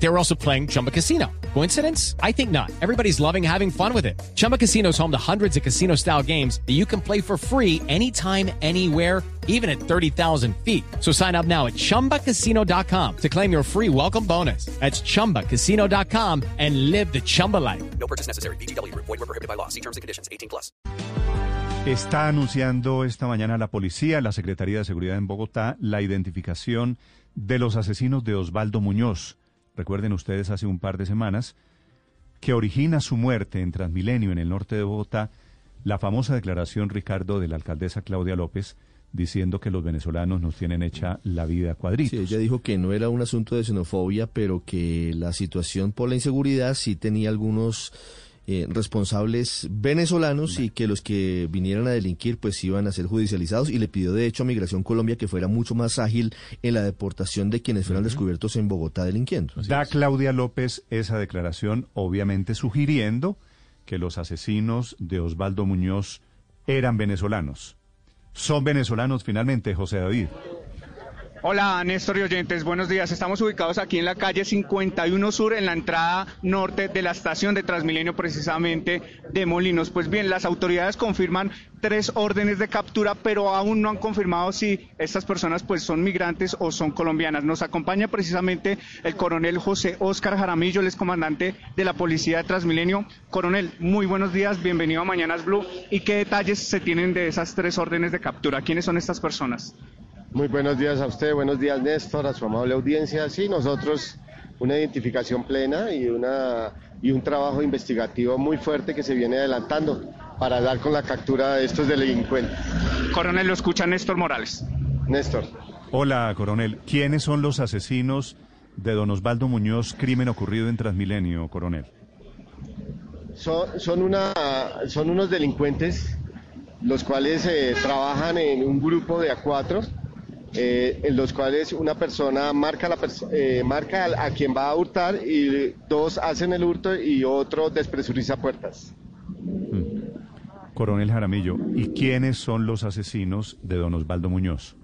They were also playing Chumba Casino. Coincidence? I think not. Everybody's loving having fun with it. Chumba Casino is home to hundreds of casino style games that you can play for free anytime, anywhere, even at 30,000 feet. So sign up now at chumbacasino.com to claim your free welcome bonus. That's chumbacasino.com and live the Chumba life. No purchase necessary. BGW. Void were prohibited by law. See terms and conditions. 18 plus. Está anunciando esta mañana la policía, la Secretaría de Seguridad en Bogotá, la identificación de los asesinos de Osvaldo Muñoz. Recuerden ustedes hace un par de semanas que origina su muerte en Transmilenio, en el norte de Bogotá, la famosa declaración, Ricardo, de la alcaldesa Claudia López, diciendo que los venezolanos nos tienen hecha la vida cuadritos. Sí, ella dijo que no era un asunto de xenofobia, pero que la situación por la inseguridad sí tenía algunos eh, responsables venezolanos y que los que vinieran a delinquir pues iban a ser judicializados y le pidió de hecho a Migración Colombia que fuera mucho más ágil en la deportación de quienes fueran descubiertos en Bogotá delinquiendo. Da Claudia López esa declaración, obviamente sugiriendo que los asesinos de Osvaldo Muñoz eran venezolanos. Son venezolanos finalmente, José David. Hola, Néstor y buenos días. Estamos ubicados aquí en la calle 51 Sur, en la entrada norte de la estación de Transmilenio, precisamente de Molinos. Pues bien, las autoridades confirman tres órdenes de captura, pero aún no han confirmado si estas personas pues son migrantes o son colombianas. Nos acompaña precisamente el coronel José Óscar Jaramillo, el comandante de la Policía de Transmilenio. Coronel, muy buenos días, bienvenido a Mañanas Blue. ¿Y qué detalles se tienen de esas tres órdenes de captura? ¿Quiénes son estas personas? Muy buenos días a usted, buenos días Néstor, a su amable audiencia. Sí, nosotros una identificación plena y, una, y un trabajo investigativo muy fuerte que se viene adelantando para dar con la captura de estos delincuentes. Coronel, lo escucha Néstor Morales. Néstor. Hola, coronel. ¿Quiénes son los asesinos de don Osvaldo Muñoz, crimen ocurrido en Transmilenio, coronel? Son, son, una, son unos delincuentes los cuales eh, trabajan en un grupo de A4 eh, en los cuales una persona marca, la eh, marca a, quien va a hurtar y dos hacen el hurto y otro despresuriza puertas. Mm. Coronel Jaramillo, ¿y quiénes son los asesinos de don Osvaldo Muñoz?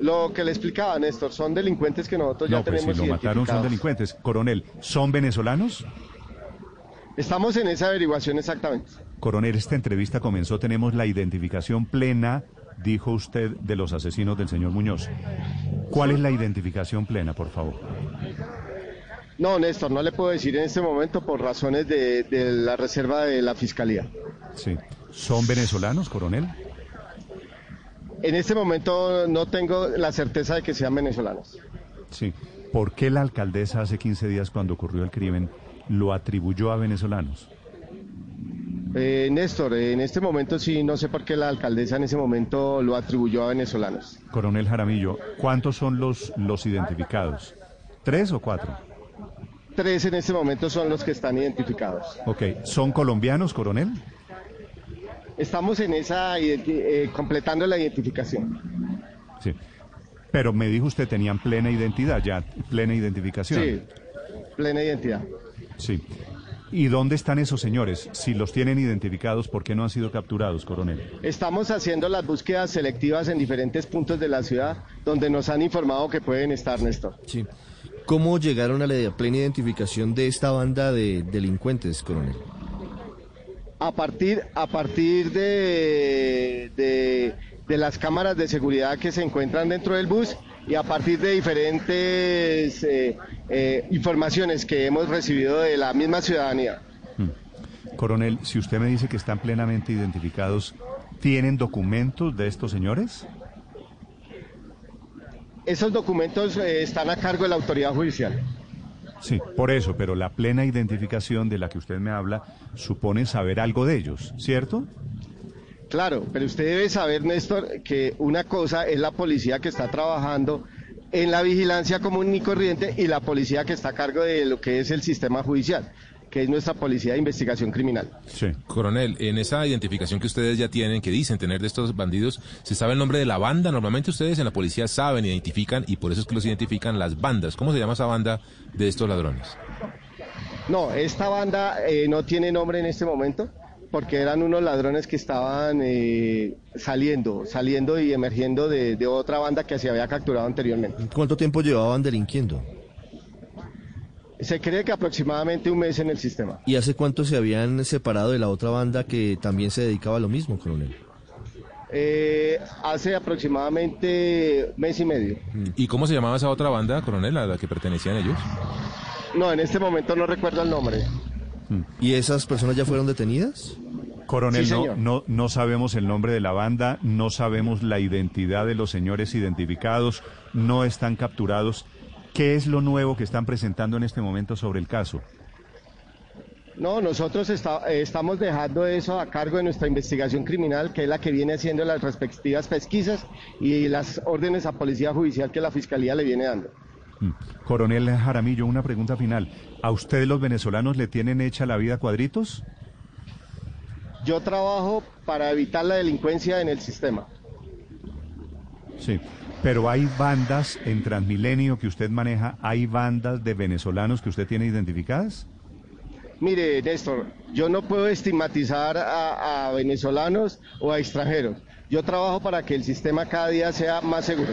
Lo que le explicaba Néstor, son delincuentes que nosotros ya pues tenemos si lo mataron son delincuentes. Coronel, ¿son venezolanos? Estamos en esa averiguación exactamente. Coronel, esta entrevista comenzó, tenemos la identificación plena dijo usted de los asesinos del señor Muñoz. ¿Cuál es la identificación plena, por favor? No, Néstor, no le puedo decir en este momento por razones de, la reserva de la Fiscalía. Sí. ¿Son venezolanos, coronel? En este momento no tengo la certeza de que sean venezolanos. Sí. ¿Por qué la alcaldesa hace 15 días cuando ocurrió el crimen lo atribuyó a venezolanos? Eh, Néstor, en este momento sí, no sé por qué la alcaldesa en ese momento lo atribuyó a venezolanos. Coronel Jaramillo, ¿cuántos son los, los identificados? ¿Tres o cuatro? Tres en este momento son los que están identificados. Ok, ¿son colombianos, coronel? Estamos en esa, eh, completando la identificación. Sí, pero me dijo usted tenían plena identidad, ya, plena identificación. Sí, plena identidad. Sí. ¿Y dónde están esos señores? Si los tienen identificados, ¿por qué no han sido capturados, coronel? Estamos haciendo las búsquedas selectivas en diferentes puntos de la ciudad donde nos han informado que pueden estar, Néstor. Sí. ¿Cómo llegaron a la plena identificación de esta banda de delincuentes, coronel? A partir, a partir de, de, de las cámaras de seguridad que se encuentran dentro del bus y a partir de diferentes eh, eh, informaciones que hemos recibido de la misma ciudadanía. Hmm. Coronel, si usted me dice que están plenamente identificados, ¿tienen documentos de estos señores? Esos documentos eh, están a cargo de la autoridad judicial. Sí, por eso, pero la plena identificación de la que usted me habla supone saber algo de ellos, ¿cierto? Claro, pero usted debe saber, Néstor, que una cosa es la policía que está trabajando en la vigilancia común y corriente y la policía que está a cargo de lo que es el sistema judicial que es nuestra policía de investigación criminal. Sí. Coronel, en esa identificación que ustedes ya tienen, que dicen tener de estos bandidos, ¿se sabe el nombre de la banda? Normalmente ustedes en la policía saben, identifican, y por eso es que los identifican las bandas. ¿Cómo se llama esa banda de estos ladrones? No, esta banda eh, no tiene nombre en este momento porque eran unos ladrones que estaban eh, saliendo, saliendo y emergiendo de, de otra banda que se había capturado anteriormente. ¿Cuánto tiempo llevaban delinquiendo? Se cree que aproximadamente un mes en el sistema. ¿Y hace cuánto se habían separado de la otra banda que también se dedicaba a lo mismo, coronel? Eh, hace aproximadamente mes y medio. ¿Y cómo se llamaba esa otra banda, coronel, a la que pertenecían ellos? No, en este momento no recuerdo el nombre. ¿Y esas personas ya fueron detenidas? Coronel, Sí, no, no, no sabemos el nombre de la banda, no sabemos la identidad de los señores identificados, no están capturados. ¿Qué es lo nuevo que están presentando en este momento sobre el caso? No, nosotros está- eh, estamos dejando eso a cargo de nuestra investigación criminal, que es la que viene haciendo las respectivas pesquisas y las órdenes a policía judicial que la fiscalía le viene dando. Mm. Coronel Jaramillo, una pregunta final. ¿A ustedes los venezolanos le tienen hecha la vida cuadritos? Yo trabajo para evitar la delincuencia en el sistema. Sí. Pero hay bandas en Transmilenio que usted maneja, hay bandas de venezolanos que usted tiene identificadas? Mire, Néstor, yo no puedo estigmatizar a, a venezolanos o a extranjeros. Yo trabajo para que el sistema cada día sea más seguro.